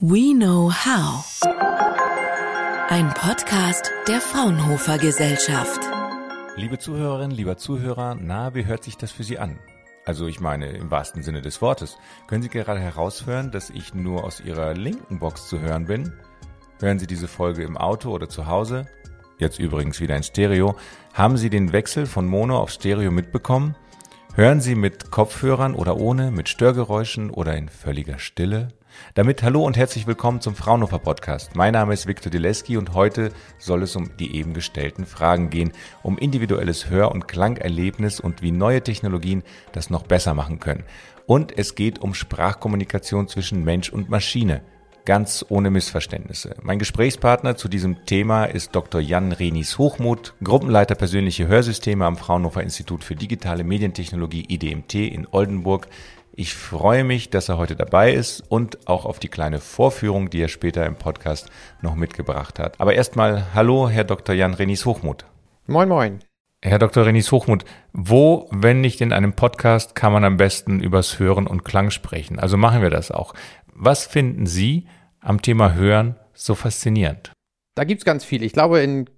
We Know How. Ein Podcast der Fraunhofer Gesellschaft. Liebe Zuhörerinnen, lieber Zuhörer, na, wie hört sich das für Sie an? Also ich meine im wahrsten Sinne des Wortes. Können Sie gerade heraushören, dass ich nur aus Ihrer linken Box zu hören bin? Hören Sie diese Folge im Auto oder zu Hause? Jetzt übrigens wieder in Stereo. Haben Sie den Wechsel von Mono auf Stereo mitbekommen? Hören Sie mit Kopfhörern oder ohne, mit Störgeräuschen oder in völliger Stille? Damit hallo und herzlich willkommen zum Fraunhofer Podcast. Mein Name ist Viktor Dileski und heute soll es um die eben gestellten Fragen gehen, um individuelles Hör- und Klangerlebnis und wie neue Technologien das noch besser machen können. Und es geht um Sprachkommunikation zwischen Mensch und Maschine. Ganz ohne Missverständnisse. Mein Gesprächspartner zu diesem Thema ist Dr. Jan Renis Hochmuth, Gruppenleiter persönliche Hörsysteme am Fraunhofer Institut für digitale Medientechnologie IDMT in Oldenburg. Ich freue mich, dass er heute dabei ist und auch auf die kleine Vorführung, die er später im Podcast noch mitgebracht hat. Aber erstmal hallo, Herr Dr. Jan Renis Hochmuth. Moin, moin. Herr Dr. Renis Hochmuth, wo, wenn nicht in einem Podcast, kann man am besten übers Hören und Klang sprechen? Also machen wir das auch. Was finden Sie am Thema Hören so faszinierend? Da gibt es ganz viel. Ich glaube, in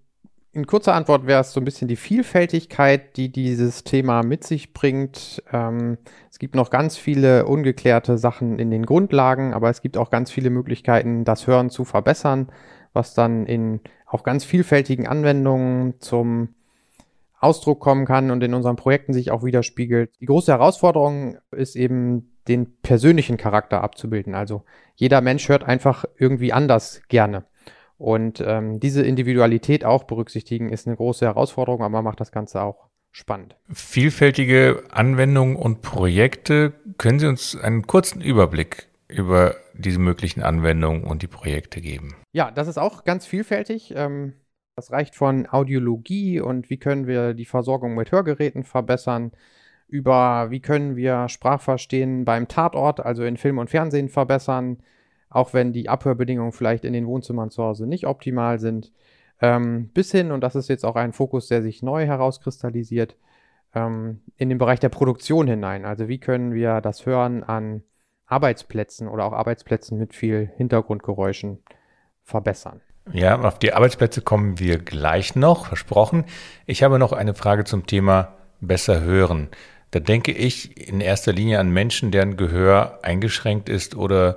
in kurzer Antwort wäre es so ein bisschen die Vielfältigkeit, die dieses Thema mit sich bringt. Ähm, es gibt noch ganz viele ungeklärte Sachen in den Grundlagen, aber es gibt auch ganz viele Möglichkeiten, das Hören zu verbessern, was dann in auch ganz vielfältigen Anwendungen zum Ausdruck kommen kann und in unseren Projekten sich auch widerspiegelt. Die große Herausforderung ist eben, den persönlichen Charakter abzubilden. Also jeder Mensch hört einfach irgendwie anders gerne. Und ähm, diese Individualität auch berücksichtigen, ist eine große Herausforderung, aber macht das Ganze auch spannend. Vielfältige Anwendungen und Projekte. Können Sie uns einen kurzen Überblick über diese möglichen Anwendungen und die Projekte geben? Ja, das ist auch ganz vielfältig. Ähm, das reicht von Audiologie und wie können wir die Versorgung mit Hörgeräten verbessern, über wie können wir Sprachverstehen beim Tatort, also in Film und Fernsehen verbessern, auch wenn die Abhörbedingungen vielleicht in den Wohnzimmern zu Hause nicht optimal sind. Ähm, bis hin, und das ist jetzt auch ein Fokus, der sich neu herauskristallisiert, ähm, in den Bereich der Produktion hinein. Also wie können wir das Hören an Arbeitsplätzen oder auch Arbeitsplätzen mit viel Hintergrundgeräuschen verbessern. Ja, auf die Arbeitsplätze kommen wir gleich noch, versprochen. Ich habe noch eine Frage zum Thema besser hören. Da denke ich in erster Linie an Menschen, deren Gehör eingeschränkt ist oder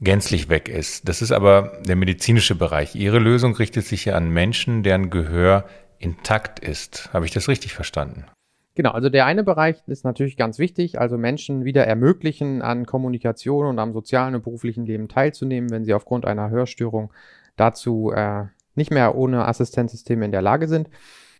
gänzlich weg ist. Das ist aber der medizinische Bereich. Ihre Lösung richtet sich ja an Menschen, deren Gehör intakt ist. Habe ich das richtig verstanden? Genau, also der eine Bereich ist natürlich ganz wichtig, also Menschen wieder ermöglichen, an Kommunikation und am sozialen und beruflichen Leben teilzunehmen, wenn sie aufgrund einer Hörstörung dazu äh, nicht mehr ohne Assistenzsysteme in der Lage sind.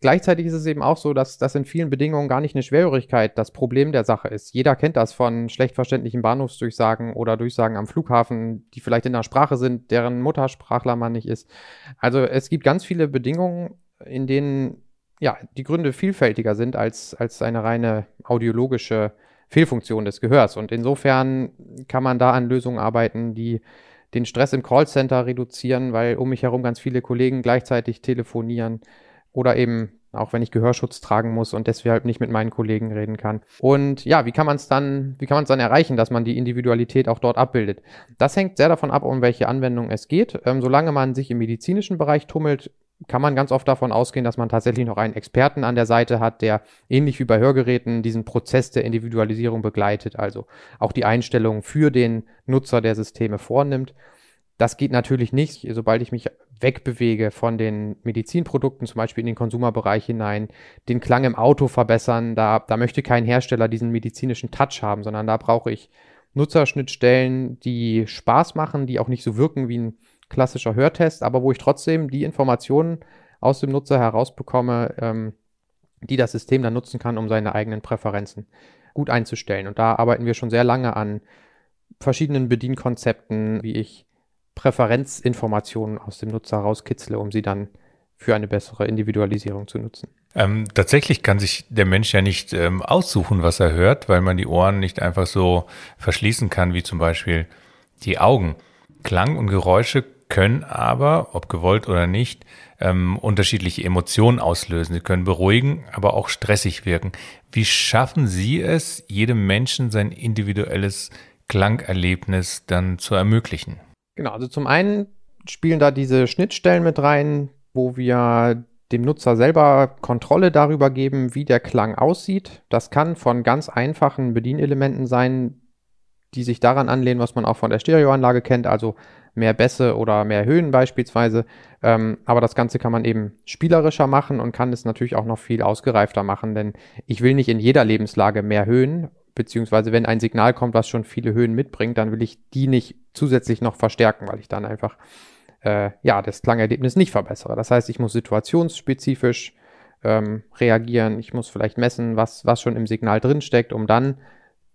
Gleichzeitig ist es eben auch so, dass das in vielen Bedingungen gar nicht eine Schwerhörigkeit das Problem der Sache ist. Jeder kennt das von schlecht verständlichen Bahnhofsdurchsagen oder Durchsagen am Flughafen, die vielleicht in einer Sprache sind, deren Muttersprachler man nicht ist. Also es gibt ganz viele Bedingungen, in denen ja, die Gründe vielfältiger sind als, als eine reine audiologische Fehlfunktion des Gehörs. Und insofern kann man da an Lösungen arbeiten, die den Stress im Callcenter reduzieren, weil um mich herum ganz viele Kollegen gleichzeitig telefonieren oder eben auch wenn ich Gehörschutz tragen muss und deshalb nicht mit meinen Kollegen reden kann. Und ja, wie kann man es dann, wie kann man es dann erreichen, dass man die Individualität auch dort abbildet? Das hängt sehr davon ab, um welche Anwendung es geht. Ähm, solange man sich im medizinischen Bereich tummelt, kann man ganz oft davon ausgehen, dass man tatsächlich noch einen Experten an der Seite hat, der ähnlich wie bei Hörgeräten diesen Prozess der Individualisierung begleitet, also auch die Einstellungen für den Nutzer der Systeme vornimmt. Das geht natürlich nicht, sobald ich mich wegbewege von den Medizinprodukten, zum Beispiel in den Konsumerbereich hinein, den Klang im Auto verbessern. Da, da möchte kein Hersteller diesen medizinischen Touch haben, sondern da brauche ich Nutzerschnittstellen, die Spaß machen, die auch nicht so wirken wie ein klassischer Hörtest, aber wo ich trotzdem die Informationen aus dem Nutzer herausbekomme, ähm, die das System dann nutzen kann, um seine eigenen Präferenzen gut einzustellen. Und da arbeiten wir schon sehr lange an verschiedenen Bedienkonzepten, wie ich Präferenzinformationen aus dem Nutzer rauskitzle, um sie dann für eine bessere Individualisierung zu nutzen. Ähm, tatsächlich kann sich der Mensch ja nicht ähm, aussuchen, was er hört, weil man die Ohren nicht einfach so verschließen kann, wie zum Beispiel die Augen. Klang und Geräusche können aber, ob gewollt oder nicht, ähm, unterschiedliche Emotionen auslösen. Sie können beruhigen, aber auch stressig wirken. Wie schaffen Sie es, jedem Menschen sein individuelles Klangerlebnis dann zu ermöglichen? Genau, also zum einen spielen da diese Schnittstellen mit rein, wo wir dem Nutzer selber Kontrolle darüber geben, wie der Klang aussieht. Das kann von ganz einfachen Bedienelementen sein, die sich daran anlehnen, was man auch von der Stereoanlage kennt, also mehr Bässe oder mehr Höhen beispielsweise. Ähm, aber das Ganze kann man eben spielerischer machen und kann es natürlich auch noch viel ausgereifter machen, denn ich will nicht in jeder Lebenslage mehr Höhen, beziehungsweise wenn ein Signal kommt, was schon viele Höhen mitbringt, dann will ich die nicht zusätzlich noch verstärken, weil ich dann einfach äh, ja, das Klangerlebnis nicht verbessere. Das heißt, ich muss situationsspezifisch ähm, reagieren, ich muss vielleicht messen, was, was schon im Signal drinsteckt, um dann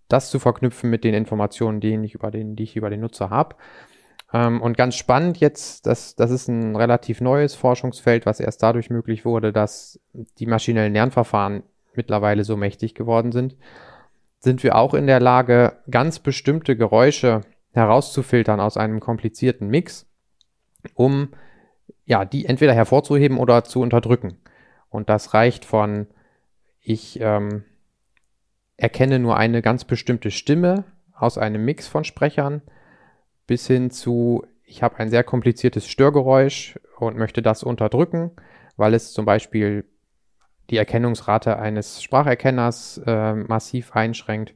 das zu verknüpfen mit den Informationen, die ich über den, die ich über den Nutzer habe. Ähm, und ganz spannend jetzt, das, das ist ein relativ neues Forschungsfeld, was erst dadurch möglich wurde, dass die maschinellen Lernverfahren mittlerweile so mächtig geworden sind, sind wir auch in der Lage, ganz bestimmte Geräusche herauszufiltern aus einem komplizierten Mix um ja, die entweder hervorzuheben oder zu unterdrücken. Und das reicht von, ich ähm, erkenne nur eine ganz bestimmte Stimme aus einem Mix von Sprechern, bis hin zu, ich habe ein sehr kompliziertes Störgeräusch und möchte das unterdrücken, weil es zum Beispiel die Erkennungsrate eines Spracherkenners äh, massiv einschränkt.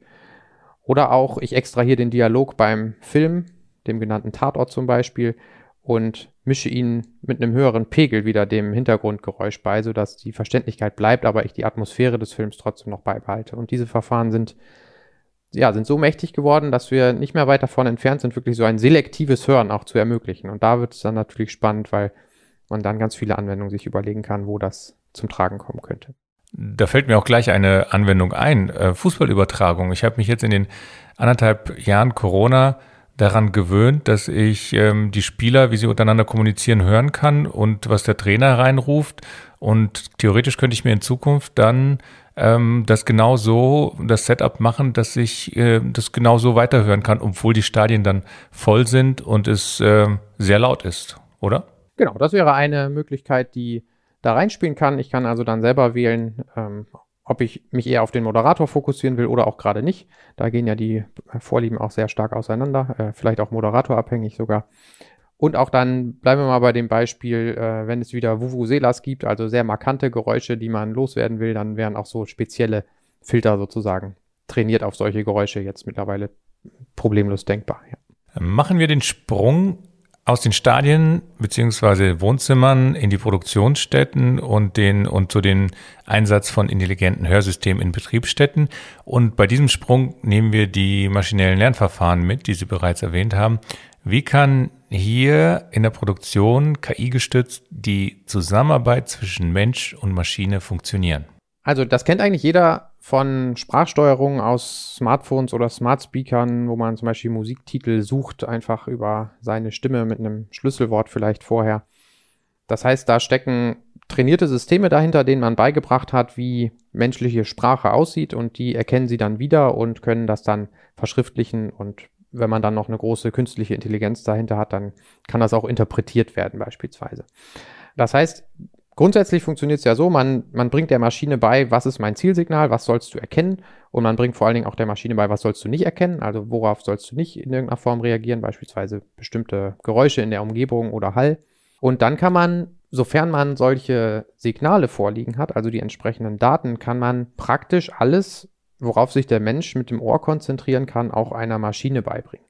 Oder auch, ich extrahiere den Dialog beim Film, dem genannten Tatort zum Beispiel, und mische ihn mit einem höheren Pegel wieder dem Hintergrundgeräusch bei, sodass die Verständlichkeit bleibt, aber ich die Atmosphäre des Films trotzdem noch beibehalte. Und diese Verfahren sind, ja, sind so mächtig geworden, dass wir nicht mehr weit davon entfernt sind, wirklich so ein selektives Hören auch zu ermöglichen. Und da wird es dann natürlich spannend, weil man dann ganz viele Anwendungen sich überlegen kann, wo das zum Tragen kommen könnte. Da fällt mir auch gleich eine Anwendung ein. Äh, Fußballübertragung. Ich habe mich jetzt in den anderthalb Jahren Corona daran gewöhnt, dass ich ähm, die Spieler, wie sie untereinander kommunizieren, hören kann und was der Trainer reinruft. Und theoretisch könnte ich mir in Zukunft dann ähm, das genau so, das Setup machen, dass ich äh, das genau so weiterhören kann, obwohl die Stadien dann voll sind und es äh, sehr laut ist, oder? Genau, das wäre eine Möglichkeit, die da reinspielen kann. Ich kann also dann selber wählen, ähm, ob ich mich eher auf den Moderator fokussieren will oder auch gerade nicht. Da gehen ja die Vorlieben auch sehr stark auseinander, äh, vielleicht auch moderatorabhängig sogar. Und auch dann bleiben wir mal bei dem Beispiel, äh, wenn es wieder Vuvuzelas gibt, also sehr markante Geräusche, die man loswerden will, dann wären auch so spezielle Filter sozusagen trainiert auf solche Geräusche jetzt mittlerweile problemlos denkbar. Ja. Machen wir den Sprung aus den Stadien beziehungsweise Wohnzimmern in die Produktionsstätten und den und zu den Einsatz von intelligenten Hörsystemen in Betriebsstätten. Und bei diesem Sprung nehmen wir die maschinellen Lernverfahren mit, die Sie bereits erwähnt haben. Wie kann hier in der Produktion KI gestützt die Zusammenarbeit zwischen Mensch und Maschine funktionieren? Also das kennt eigentlich jeder von Sprachsteuerung aus Smartphones oder Smart Speakern, wo man zum Beispiel Musiktitel sucht, einfach über seine Stimme mit einem Schlüsselwort vielleicht vorher. Das heißt, da stecken trainierte Systeme dahinter, denen man beigebracht hat, wie menschliche Sprache aussieht und die erkennen sie dann wieder und können das dann verschriftlichen und wenn man dann noch eine große künstliche Intelligenz dahinter hat, dann kann das auch interpretiert werden beispielsweise. Das heißt, Grundsätzlich funktioniert es ja so, man, man bringt der Maschine bei, was ist mein Zielsignal, was sollst du erkennen und man bringt vor allen Dingen auch der Maschine bei, was sollst du nicht erkennen, also worauf sollst du nicht in irgendeiner Form reagieren, beispielsweise bestimmte Geräusche in der Umgebung oder Hall. Und dann kann man, sofern man solche Signale vorliegen hat, also die entsprechenden Daten, kann man praktisch alles, worauf sich der Mensch mit dem Ohr konzentrieren kann, auch einer Maschine beibringen.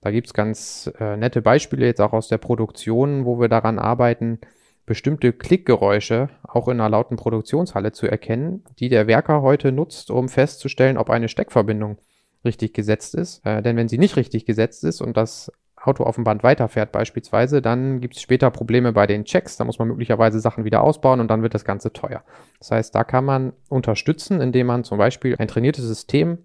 Da gibt es ganz äh, nette Beispiele jetzt auch aus der Produktion, wo wir daran arbeiten, bestimmte Klickgeräusche auch in einer lauten Produktionshalle zu erkennen, die der Werker heute nutzt, um festzustellen, ob eine Steckverbindung richtig gesetzt ist. Äh, denn wenn sie nicht richtig gesetzt ist und das Auto auf dem Band weiterfährt beispielsweise, dann gibt es später Probleme bei den Checks. Da muss man möglicherweise Sachen wieder ausbauen und dann wird das Ganze teuer. Das heißt, da kann man unterstützen, indem man zum Beispiel ein trainiertes System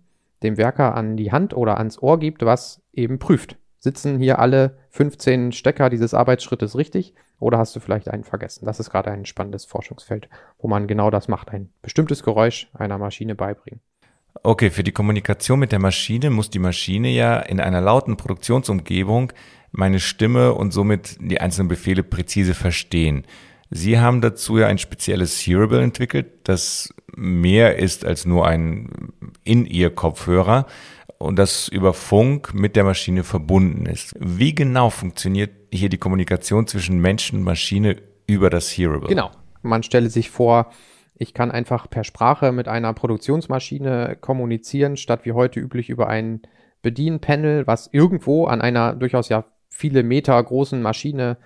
dem Werker an die Hand oder ans Ohr gibt, was eben prüft. Sitzen hier alle 15 Stecker dieses Arbeitsschrittes richtig? Oder hast du vielleicht einen vergessen? Das ist gerade ein spannendes Forschungsfeld, wo man genau das macht, ein bestimmtes Geräusch einer Maschine beibringen. Okay, für die Kommunikation mit der Maschine muss die Maschine ja in einer lauten Produktionsumgebung meine Stimme und somit die einzelnen Befehle präzise verstehen. Sie haben dazu ja ein spezielles Hearable entwickelt, das mehr ist als nur ein In-Ear-Kopfhörer und das über Funk mit der Maschine verbunden ist. Wie genau funktioniert hier die Kommunikation zwischen Mensch und Maschine über das Hearable? Genau. Man stelle sich vor, ich kann einfach per Sprache mit einer Produktionsmaschine kommunizieren, statt wie heute üblich über ein Bedienpanel, was irgendwo an einer durchaus ja viele Meter großen Maschine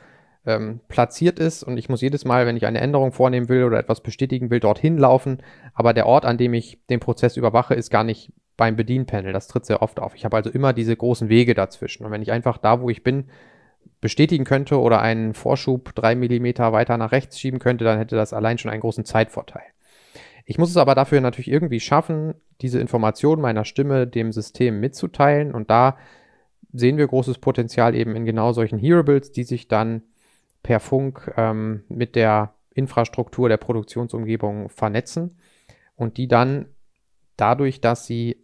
ähm, platziert ist. Und ich muss jedes Mal, wenn ich eine Änderung vornehmen will oder etwas bestätigen will, dorthin laufen. Aber der Ort, an dem ich den Prozess überwache, ist gar nicht beim Bedienpanel. Das tritt sehr oft auf. Ich habe also immer diese großen Wege dazwischen. Und wenn ich einfach da, wo ich bin, bestätigen könnte oder einen Vorschub drei Millimeter weiter nach rechts schieben könnte, dann hätte das allein schon einen großen Zeitvorteil. Ich muss es aber dafür natürlich irgendwie schaffen, diese Information meiner Stimme dem System mitzuteilen. Und da sehen wir großes Potenzial eben in genau solchen Hearables, die sich dann per Funk ähm, mit der Infrastruktur der Produktionsumgebung vernetzen und die dann dadurch, dass sie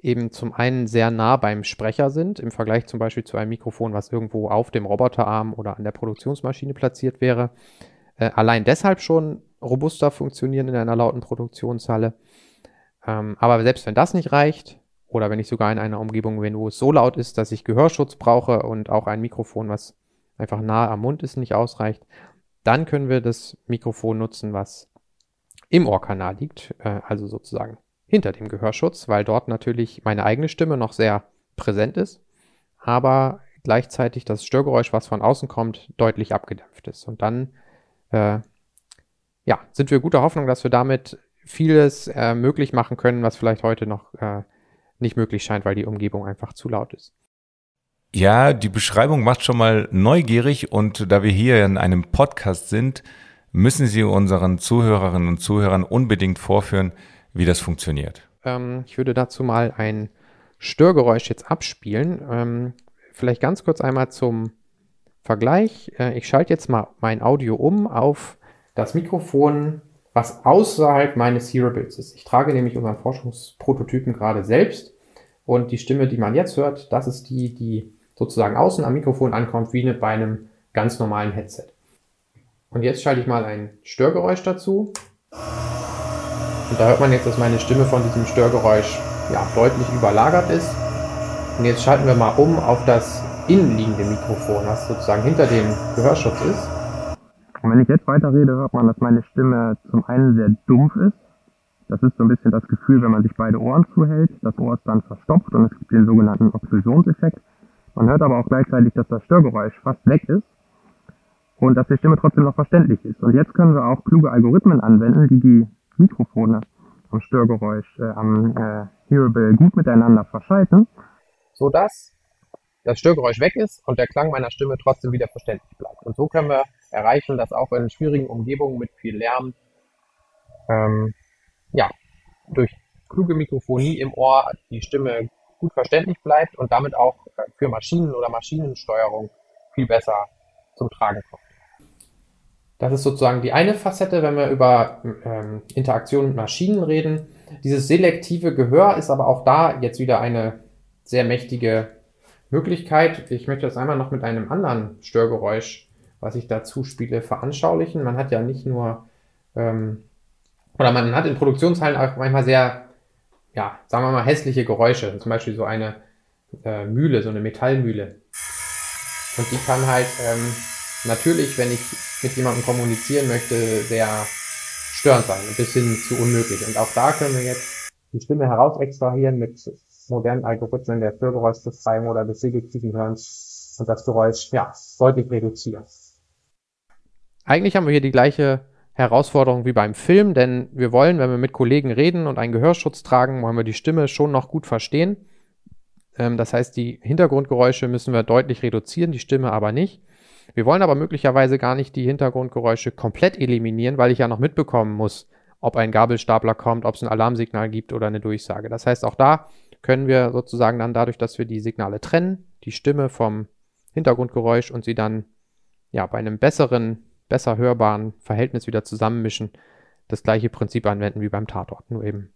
eben zum einen sehr nah beim Sprecher sind, im Vergleich zum Beispiel zu einem Mikrofon, was irgendwo auf dem Roboterarm oder an der Produktionsmaschine platziert wäre, äh, allein deshalb schon robuster funktionieren in einer lauten Produktionshalle. Ähm, aber selbst wenn das nicht reicht, oder wenn ich sogar in einer Umgebung bin, wo es so laut ist, dass ich Gehörschutz brauche und auch ein Mikrofon, was einfach nahe am Mund ist, nicht ausreicht, dann können wir das Mikrofon nutzen, was im Ohrkanal liegt, äh, also sozusagen hinter dem Gehörschutz, weil dort natürlich meine eigene Stimme noch sehr präsent ist, aber gleichzeitig das Störgeräusch, was von außen kommt, deutlich abgedämpft ist. Und dann äh, ja, sind wir guter Hoffnung, dass wir damit vieles äh, möglich machen können, was vielleicht heute noch äh, nicht möglich scheint, weil die Umgebung einfach zu laut ist. Ja, die Beschreibung macht schon mal neugierig und da wir hier in einem Podcast sind, müssen Sie unseren Zuhörerinnen und Zuhörern unbedingt vorführen, wie das funktioniert. Ähm, ich würde dazu mal ein Störgeräusch jetzt abspielen. Ähm, vielleicht ganz kurz einmal zum Vergleich. Äh, ich schalte jetzt mal mein Audio um auf das Mikrofon, was außerhalb meines Hearables ist. Ich trage nämlich unseren Forschungsprototypen gerade selbst und die Stimme, die man jetzt hört, das ist die, die sozusagen außen am Mikrofon ankommt, wie bei einem ganz normalen Headset. Und jetzt schalte ich mal ein Störgeräusch dazu. Und da hört man jetzt, dass meine Stimme von diesem Störgeräusch ja, deutlich überlagert ist. Und jetzt schalten wir mal um auf das innenliegende Mikrofon, was sozusagen hinter dem Gehörschutz ist. Und wenn ich jetzt weiterrede, hört man, dass meine Stimme zum einen sehr dumpf ist. Das ist so ein bisschen das Gefühl, wenn man sich beide Ohren zuhält. Das Ohr ist dann verstopft und es gibt den sogenannten Okklusionseffekt. Man hört aber auch gleichzeitig, dass das Störgeräusch fast weg ist und dass die Stimme trotzdem noch verständlich ist. Und jetzt können wir auch kluge Algorithmen anwenden, die die Mikrofone am Störgeräusch, äh, am äh, Hearable gut miteinander verschalten, sodass das Störgeräusch weg ist und der Klang meiner Stimme trotzdem wieder verständlich bleibt. Und so können wir erreichen, dass auch in schwierigen Umgebungen mit viel Lärm ähm, ja, durch kluge Mikrofonie im Ohr die Stimme gut verständlich bleibt und damit auch für Maschinen oder Maschinensteuerung viel besser zum Tragen kommt. Das ist sozusagen die eine Facette, wenn wir über ähm, Interaktion mit Maschinen reden. Dieses selektive Gehör ist aber auch da jetzt wieder eine sehr mächtige Möglichkeit. Ich möchte das einmal noch mit einem anderen Störgeräusch, was ich dazu spiele, veranschaulichen. Man hat ja nicht nur, ähm, oder man hat in Produktionshallen auch manchmal sehr ja, sagen wir mal, hässliche Geräusche. Zum Beispiel so eine äh, Mühle, so eine Metallmühle. Und die kann halt ähm, natürlich, wenn ich mit jemandem kommunizieren möchte, sehr störend sein, ein bisschen zu unmöglich. Und auch da können wir jetzt die Stimme heraus extrahieren mit modernen Algorithmen der Störgeräuschbefreiung oder des selektiven Hörens und das Geräusch, ja, deutlich reduzieren. Eigentlich haben wir hier die gleiche Herausforderung wie beim Film, denn wir wollen, wenn wir mit Kollegen reden und einen Gehörschutz tragen, wollen wir die Stimme schon noch gut verstehen. Ähm, das heißt, die Hintergrundgeräusche müssen wir deutlich reduzieren, die Stimme aber nicht. Wir wollen aber möglicherweise gar nicht die Hintergrundgeräusche komplett eliminieren, weil ich ja noch mitbekommen muss, ob ein Gabelstapler kommt, ob es ein Alarmsignal gibt oder eine Durchsage. Das heißt, auch da können wir sozusagen dann dadurch, dass wir die Signale trennen, die Stimme vom Hintergrundgeräusch und sie dann ja bei einem besseren besser hörbaren Verhältnis wieder zusammenmischen, das gleiche Prinzip anwenden wie beim Tatort, nur eben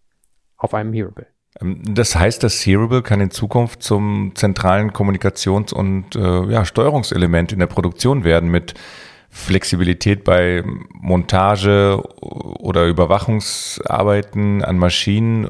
auf einem Hearable. Ähm, das heißt, das Hearable kann in Zukunft zum zentralen Kommunikations- und äh, ja, Steuerungselement in der Produktion werden mit Flexibilität bei Montage oder Überwachungsarbeiten an Maschinen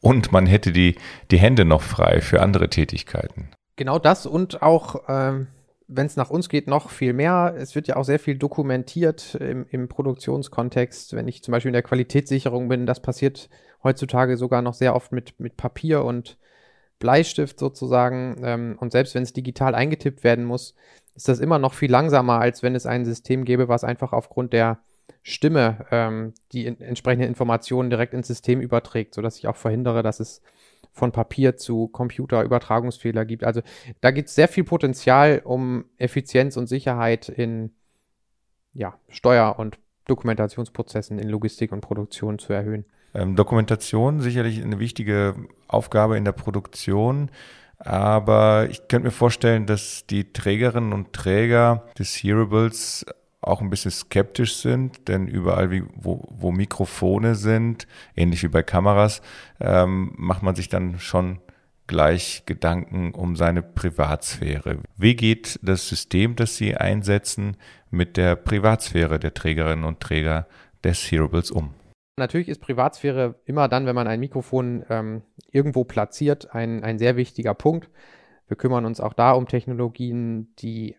und man hätte die, die Hände noch frei für andere Tätigkeiten. Genau das und auch, ähm, wenn es nach uns geht, noch viel mehr. Es wird ja auch sehr viel dokumentiert im, im Produktionskontext. Wenn ich zum Beispiel in der Qualitätssicherung bin, das passiert heutzutage sogar noch sehr oft mit, mit Papier und Bleistift sozusagen. Ähm, und selbst wenn es digital eingetippt werden muss, ist das immer noch viel langsamer, als wenn es ein System gäbe, was einfach aufgrund der Stimme ähm, die in, entsprechenden Informationen direkt ins System überträgt, sodass ich auch verhindere, dass es von Papier zu Computer Übertragungsfehler gibt. Also da gibt es sehr viel Potenzial, um Effizienz und Sicherheit in ja, Steuer- und Dokumentationsprozessen in Logistik und Produktion zu erhöhen. Ähm, Dokumentation sicherlich eine wichtige Aufgabe in der Produktion. Aber ich könnte mir vorstellen, dass die Trägerinnen und Träger des Hearables auch ein bisschen skeptisch sind, denn überall, wie, wo, wo Mikrofone sind, ähnlich wie bei Kameras, ähm, macht man sich dann schon gleich Gedanken um seine Privatsphäre. Wie geht das System, das Sie einsetzen, mit der Privatsphäre der Trägerinnen und Träger des Hearables um? Natürlich ist Privatsphäre immer dann, wenn man ein Mikrofon ähm, irgendwo platziert, ein, ein sehr wichtiger Punkt. Wir kümmern uns auch da um Technologien, die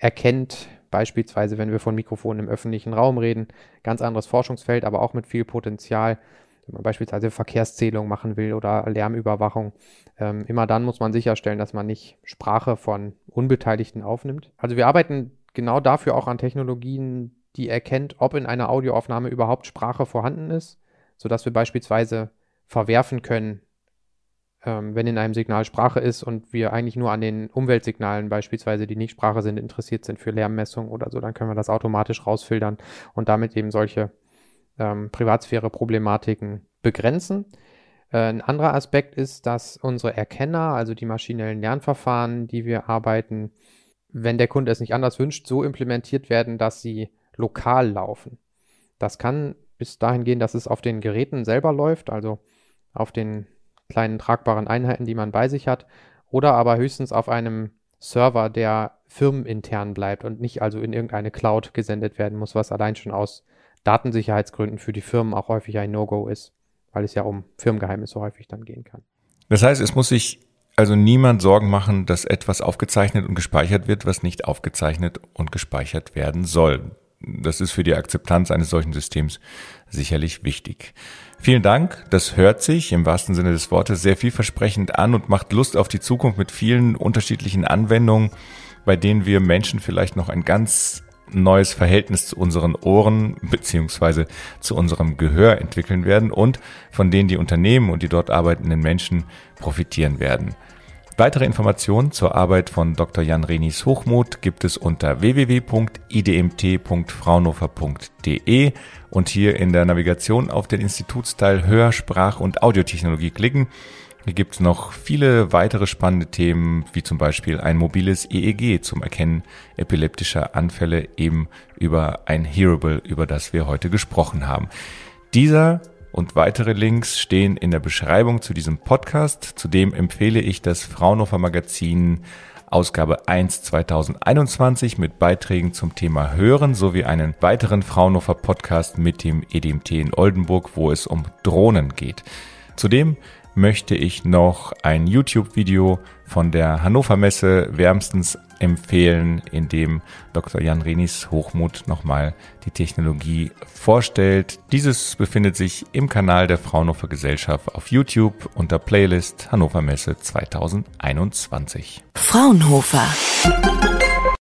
erkennt, beispielsweise wenn wir von Mikrofonen im öffentlichen Raum reden, ganz anderes Forschungsfeld, aber auch mit viel Potenzial, wenn man beispielsweise Verkehrszählung machen will oder Lärmüberwachung. Ähm, immer dann muss man sicherstellen, dass man nicht Sprache von Unbeteiligten aufnimmt. Also wir arbeiten genau dafür auch an Technologien, die erkennt, ob in einer Audioaufnahme überhaupt Sprache vorhanden ist, sodass wir beispielsweise verwerfen können, ähm, wenn in einem Signal Sprache ist und wir eigentlich nur an den Umweltsignalen beispielsweise, die nicht Sprache sind, interessiert sind für Lärmmessung oder so, dann können wir das automatisch rausfiltern und damit eben solche ähm, Privatsphäre-Problematiken begrenzen. Äh, ein anderer Aspekt ist, dass unsere Erkenner, also die maschinellen Lernverfahren, die wir arbeiten, wenn der Kunde es nicht anders wünscht, so implementiert werden, dass sie lokal laufen. Das kann bis dahin gehen, dass es auf den Geräten selber läuft, also auf den kleinen tragbaren Einheiten, die man bei sich hat, oder aber höchstens auf einem Server, der firmenintern bleibt und nicht also in irgendeine Cloud gesendet werden muss, was allein schon aus Datensicherheitsgründen für die Firmen auch häufig ein No-Go ist, weil es ja um Firmengeheimnisse häufig dann gehen kann. Das heißt, es muss sich also niemand Sorgen machen, dass etwas aufgezeichnet und gespeichert wird, was nicht aufgezeichnet und gespeichert werden soll. Das ist für die Akzeptanz eines solchen Systems sicherlich wichtig. Vielen Dank. Das hört sich im wahrsten Sinne des Wortes sehr vielversprechend an und macht Lust auf die Zukunft mit vielen unterschiedlichen Anwendungen, bei denen wir Menschen vielleicht noch ein ganz neues Verhältnis zu unseren Ohren beziehungsweise zu unserem Gehör entwickeln werden und von denen die Unternehmen und die dort arbeitenden Menschen profitieren werden. Weitere Informationen zur Arbeit von Dr. Jan Renis Hochmuth gibt es unter www.idmt.fraunhofer.de und hier in der Navigation auf den Institutsteil Hör-, Sprach- und Audiotechnologie klicken. Hier gibt es noch viele weitere spannende Themen, wie zum Beispiel ein mobiles EEG zum Erkennen epileptischer Anfälle eben über ein Hearable, über das wir heute gesprochen haben. Dieser und weitere Links stehen in der Beschreibung zu diesem Podcast. Zudem empfehle ich das Fraunhofer Magazin Ausgabe 1 2021 mit Beiträgen zum Thema Hören sowie einen weiteren Fraunhofer Podcast mit dem EDMT in Oldenburg, wo es um Drohnen geht. Zudem möchte ich noch ein YouTube-Video von der Hannover Messe wärmstens empfehlen, in dem Dr. Jan Renis Hochmut nochmal die Technologie vorstellt. Dieses befindet sich im Kanal der Fraunhofer Gesellschaft auf YouTube unter Playlist Hannover Messe 2021. Fraunhofer.